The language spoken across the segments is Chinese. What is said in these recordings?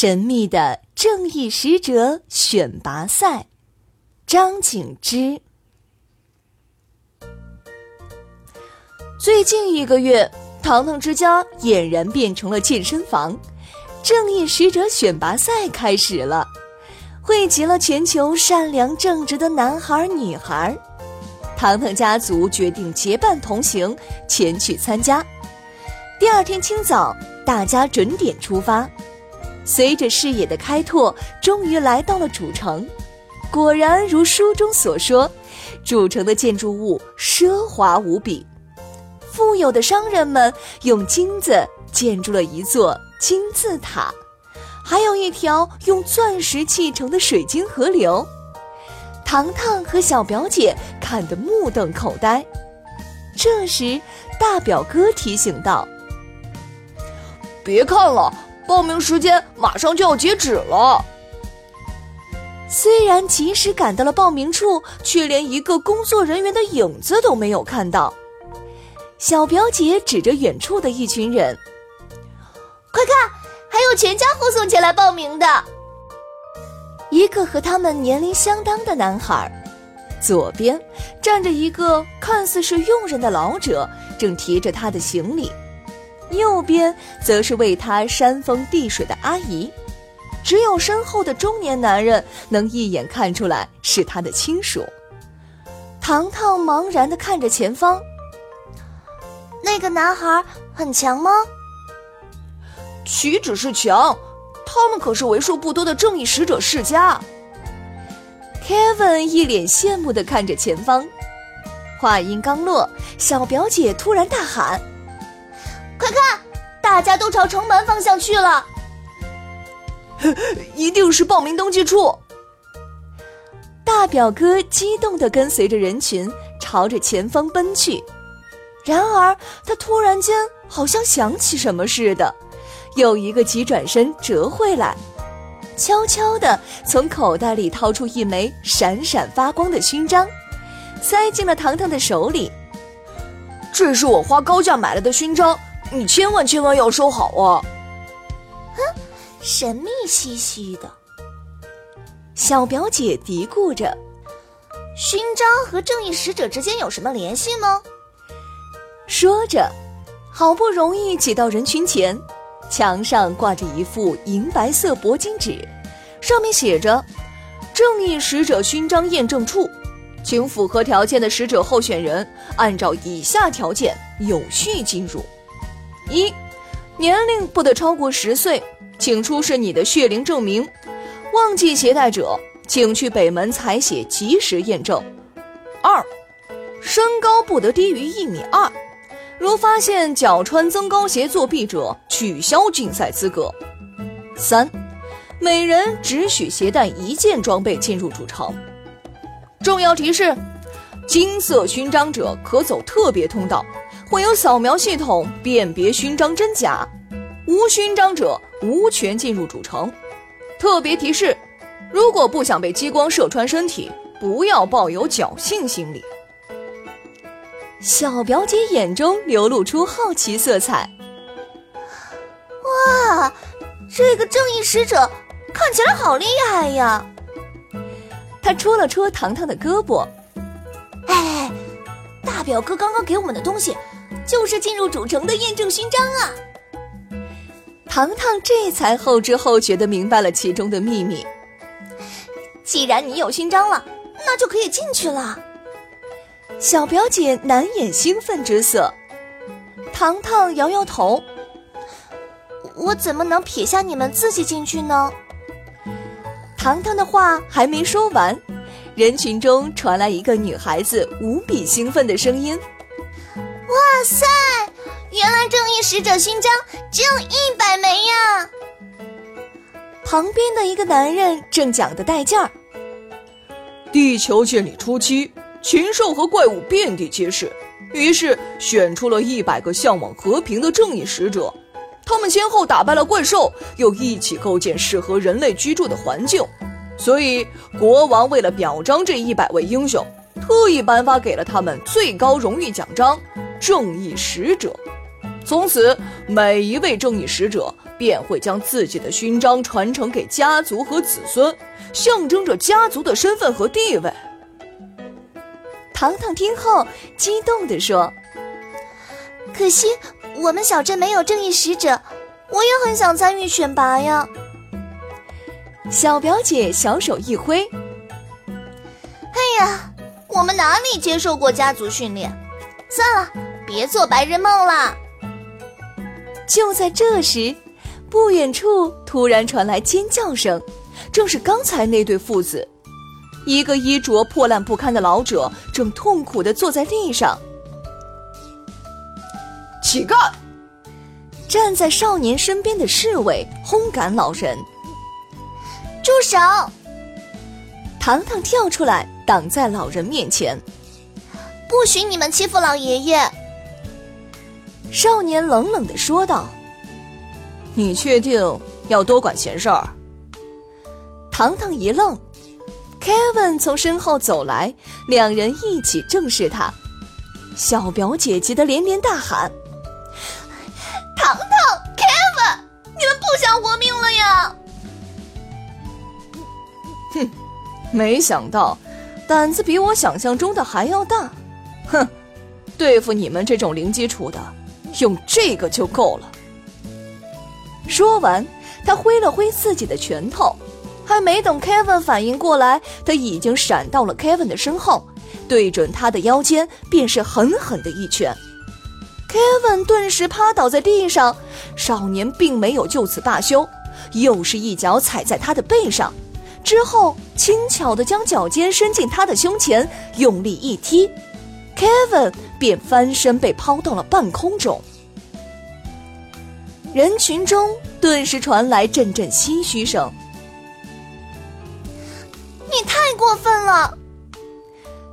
神秘的正义使者选拔赛。张景之。最近一个月，糖糖之家俨然变成了健身房。正义使者选拔赛开始了，汇集了全球善良正直的男孩女孩。糖糖家族决定结伴同行，前去参加。第二天清早，大家准点出发。随着视野的开拓，终于来到了主城。果然如书中所说，主城的建筑物奢华无比。富有的商人们用金子建筑了一座金字塔，还有一条用钻石砌成的水晶河流。糖糖和小表姐看得目瞪口呆。这时，大表哥提醒道：“别看了，报名时间马上就要截止了。”虽然及时赶到了报名处，却连一个工作人员的影子都没有看到。小表姐指着远处的一群人：“快看，还有全家护送前来报名的。”一个和他们年龄相当的男孩，左边站着一个看似是佣人的老者，正提着他的行李；右边则是为他扇风递水的阿姨。只有身后的中年男人能一眼看出来是他的亲属。糖糖茫然地看着前方。那个男孩很强吗？岂止是强，他们可是为数不多的正义使者世家。Kevin 一脸羡慕地看着前方。话音刚落，小表姐突然大喊：“快看，大家都朝城门方向去了！” 一定是报名登记处。大表哥激动地跟随着人群朝着前方奔去，然而他突然间好像想起什么似的，又一个急转身折回来，悄悄地从口袋里掏出一枚闪闪发光的勋章，塞进了糖糖的手里。这是我花高价买来的勋章，你千万千万要收好啊！哼神秘兮兮的，小表姐嘀咕着：“勋章和正义使者之间有什么联系吗？”说着，好不容易挤到人群前，墙上挂着一副银白色铂金纸，上面写着：“正义使者勋章验证处，请符合条件的使者候选人按照以下条件有序进入：一，年龄不得超过十岁。”请出示你的血龄证明，忘记携带者，请去北门采血及时验证。二，身高不得低于一米二，如发现脚穿增高鞋作弊者，取消竞赛资格。三，每人只许携带一件装备进入主城。重要提示：金色勋章者可走特别通道，会有扫描系统辨别勋章真假。无勋章者无权进入主城。特别提示：如果不想被激光射穿身体，不要抱有侥幸心理。小表姐眼中流露出好奇色彩。哇，这个正义使者看起来好厉害呀！他戳了戳糖糖的胳膊。哎，大表哥刚刚给我们的东西，就是进入主城的验证勋章啊！糖糖这才后知后觉的明白了其中的秘密。既然你有勋章了，那就可以进去了。小表姐难掩兴奋之色。糖糖摇摇头：“我怎么能撇下你们自己进去呢？糖糖的话还没说完，人群中传来一个女孩子无比兴奋的声音：“哇塞，原来正义使者勋章只有一百枚呀！”旁边的一个男人正讲得带劲儿：“地球建立初期，禽兽和怪物遍地皆是，于是选出了一百个向往和平的正义使者。”他们先后打败了怪兽，又一起构建适合人类居住的环境，所以国王为了表彰这一百位英雄，特意颁发给了他们最高荣誉奖章——正义使者。从此，每一位正义使者便会将自己的勋章传承给家族和子孙，象征着家族的身份和地位。糖糖听后激动地说：“可惜。”我们小镇没有正义使者，我也很想参与选拔呀。小表姐小手一挥：“哎呀，我们哪里接受过家族训练？算了，别做白日梦了。”就在这时，不远处突然传来尖叫声，正是刚才那对父子。一个衣着破烂不堪的老者正痛苦的坐在地上。乞丐站在少年身边的侍卫轰赶老人，住手！糖糖跳出来挡在老人面前，不许你们欺负老爷爷！少年冷冷的说道：“你确定要多管闲事儿？”糖糖一愣，Kevin 从身后走来，两人一起正视他，小表姐急得连连大喊。糖糖，Kevin，你们不想活命了呀？哼，没想到胆子比我想象中的还要大。哼，对付你们这种零基础的，用这个就够了。说完，他挥了挥自己的拳头，还没等 Kevin 反应过来，他已经闪到了 Kevin 的身后，对准他的腰间便是狠狠的一拳。Kevin 顿时趴倒在地上，少年并没有就此罢休，又是一脚踩在他的背上，之后轻巧地将脚尖伸进他的胸前，用力一踢，Kevin 便翻身被抛到了半空中。人群中顿时传来阵阵唏嘘声：“你太过分了！”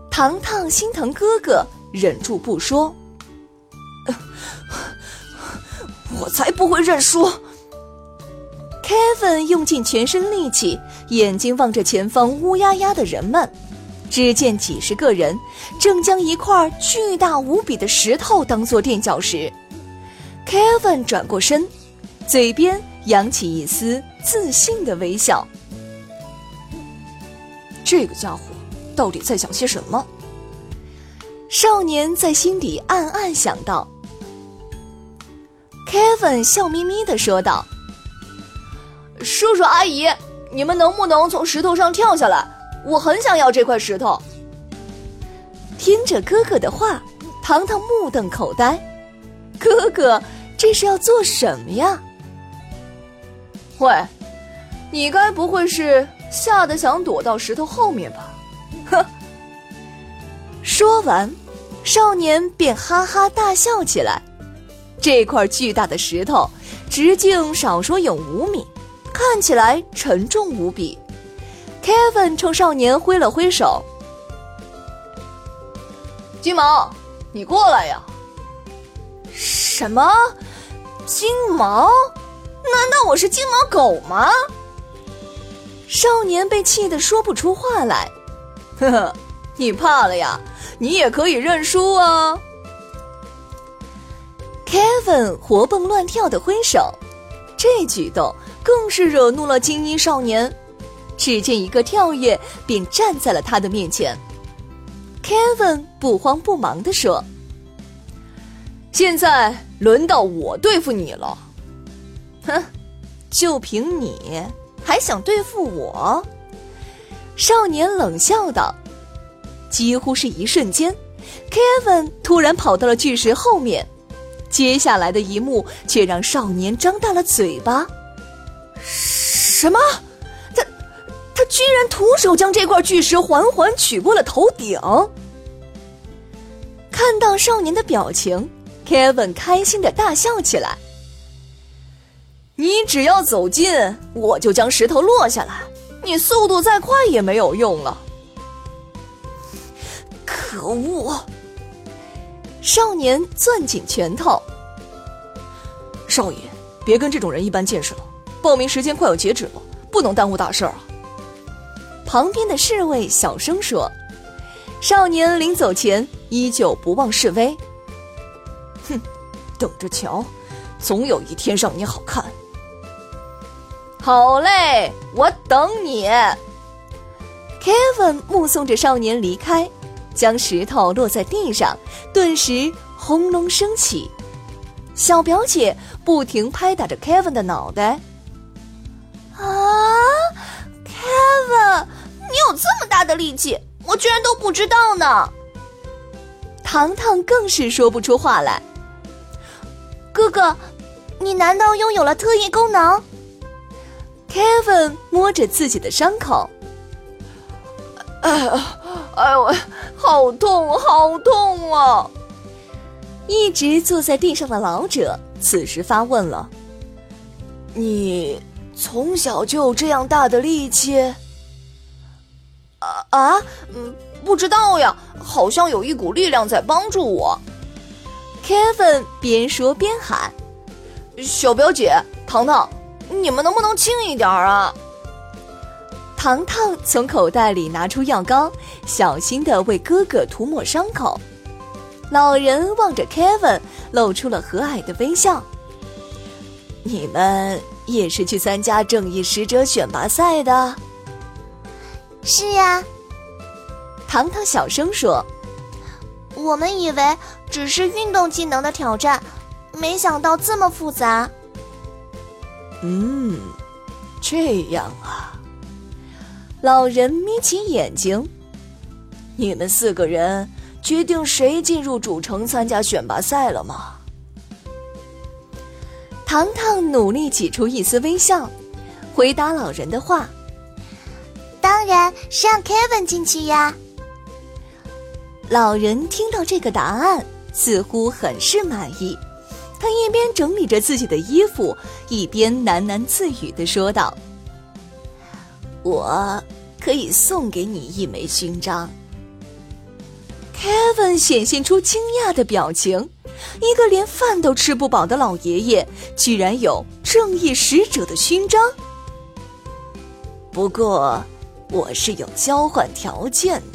糖糖心疼哥哥，忍住不说。我才不会认输！Kevin 用尽全身力气，眼睛望着前方乌压压的人们，只见几十个人正将一块巨大无比的石头当做垫脚石。Kevin 转过身，嘴边扬起一丝自信的微笑。这个家伙到底在想些什么？少年在心底暗暗想到。Kevin 笑眯眯的说道：“叔叔阿姨，你们能不能从石头上跳下来？我很想要这块石头。”听着哥哥的话，糖糖目瞪口呆。哥哥，这是要做什么呀？喂，你该不会是吓得想躲到石头后面吧？哼！说完，少年便哈哈大笑起来。这块巨大的石头，直径少说有五米，看起来沉重无比。Kevin 冲少年挥了挥手：“金毛，你过来呀！”“什么？金毛？难道我是金毛狗吗？”少年被气得说不出话来。“呵呵，你怕了呀？你也可以认输啊。” Kevin 活蹦乱跳的挥手，这举动更是惹怒了精英少年。只见一个跳跃，便站在了他的面前。Kevin 不慌不忙地说：“现在轮到我对付你了。”“哼，就凭你还想对付我？”少年冷笑道。几乎是一瞬间，Kevin 突然跑到了巨石后面。接下来的一幕却让少年张大了嘴巴。什么？他他居然徒手将这块巨石缓缓取过了头顶！看到少年的表情，Kevin 开心的大笑起来。你只要走近，我就将石头落下来。你速度再快也没有用了。可恶！少年攥紧拳头。少爷，别跟这种人一般见识了。报名时间快要截止了，不能耽误大事儿啊！旁边的侍卫小声说。少年临走前依旧不忘示威。等着瞧，总有一天让你好看。好嘞，我等你。Kevin 目送着少年离开，将石头落在地上，顿时轰隆声起。小表姐不停拍打着 Kevin 的脑袋。啊，Kevin，你有这么大的力气，我居然都不知道呢。糖糖更是说不出话来。哥哥，你难道拥有了特异功能？Kevin 摸着自己的伤口，哎呀，哎呦，好痛，好痛啊！一直坐在地上的老者此时发问了：“你从小就有这样大的力气？”啊啊，嗯，不知道呀，好像有一股力量在帮助我。Kevin 边说边喊：“小表姐，糖糖。”你们能不能轻一点啊？糖糖从口袋里拿出药膏，小心的为哥哥涂抹伤口。老人望着 Kevin，露出了和蔼的微笑。你们也是去参加正义使者选拔赛的？是呀。糖糖小声说：“我们以为只是运动技能的挑战，没想到这么复杂。”嗯，这样啊。老人眯起眼睛。你们四个人决定谁进入主城参加选拔赛了吗？糖糖努力挤出一丝微笑，回答老人的话：“当然是让 Kevin 进去呀。”老人听到这个答案，似乎很是满意。他一边整理着自己的衣服，一边喃喃自语的说道：“我可以送给你一枚勋章。”Kevin 显现出惊讶的表情，一个连饭都吃不饱的老爷爷，居然有正义使者的勋章。不过，我是有交换条件的。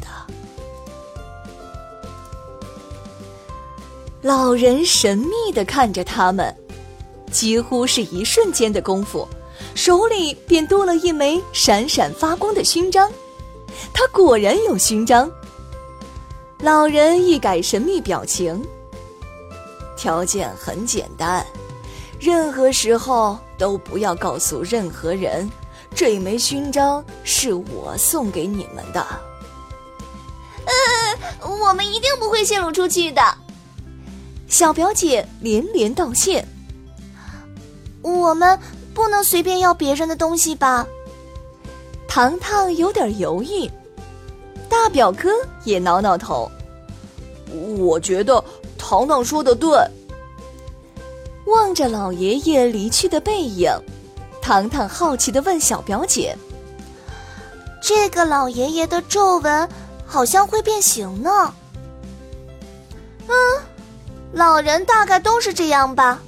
老人神秘的看着他们，几乎是一瞬间的功夫，手里便多了一枚闪闪发光的勋章。他果然有勋章。老人一改神秘表情，条件很简单，任何时候都不要告诉任何人，这枚勋章是我送给你们的。嗯，我们一定不会泄露出去的。小表姐连连道谢。我们不能随便要别人的东西吧？糖糖有点犹豫，大表哥也挠挠头。我觉得糖糖说的对。望着老爷爷离去的背影，糖糖好奇的问小表姐：“这个老爷爷的皱纹好像会变形呢？”嗯。老人大概都是这样吧。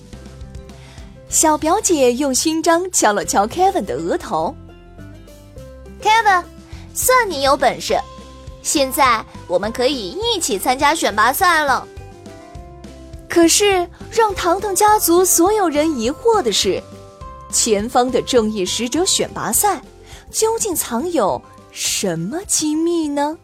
小表姐用勋章敲了敲 Kevin 的额头。Kevin，算你有本事，现在我们可以一起参加选拔赛了。可是让糖糖家族所有人疑惑的是，前方的正义使者选拔赛究竟藏有什么机密呢？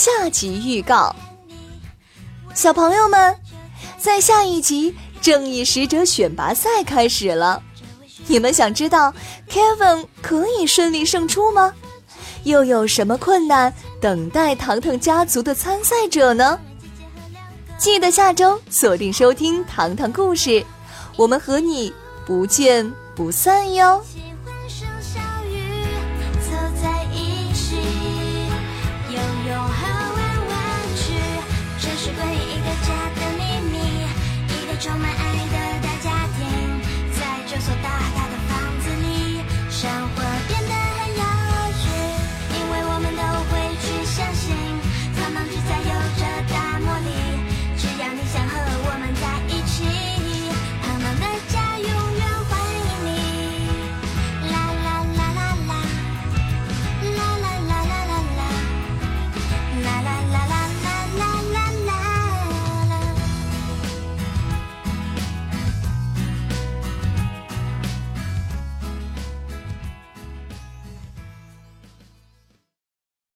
下集预告：小朋友们，在下一集正义使者选拔赛开始了。你们想知道 Kevin 可以顺利胜出吗？又有什么困难等待糖糖家族的参赛者呢？记得下周锁定收听糖糖故事，我们和你不见不散哟。